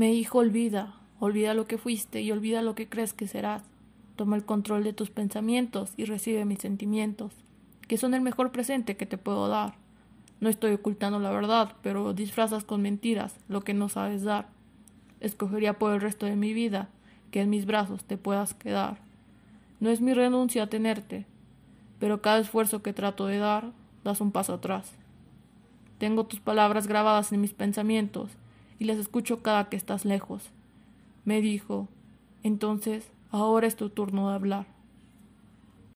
Me dijo, olvida, olvida lo que fuiste y olvida lo que crees que serás. Toma el control de tus pensamientos y recibe mis sentimientos, que son el mejor presente que te puedo dar. No estoy ocultando la verdad, pero disfrazas con mentiras lo que no sabes dar. Escogería por el resto de mi vida que en mis brazos te puedas quedar. No es mi renuncia a tenerte, pero cada esfuerzo que trato de dar, das un paso atrás. Tengo tus palabras grabadas en mis pensamientos y las escucho cada que estás lejos. Me dijo, entonces, ahora es tu turno de hablar.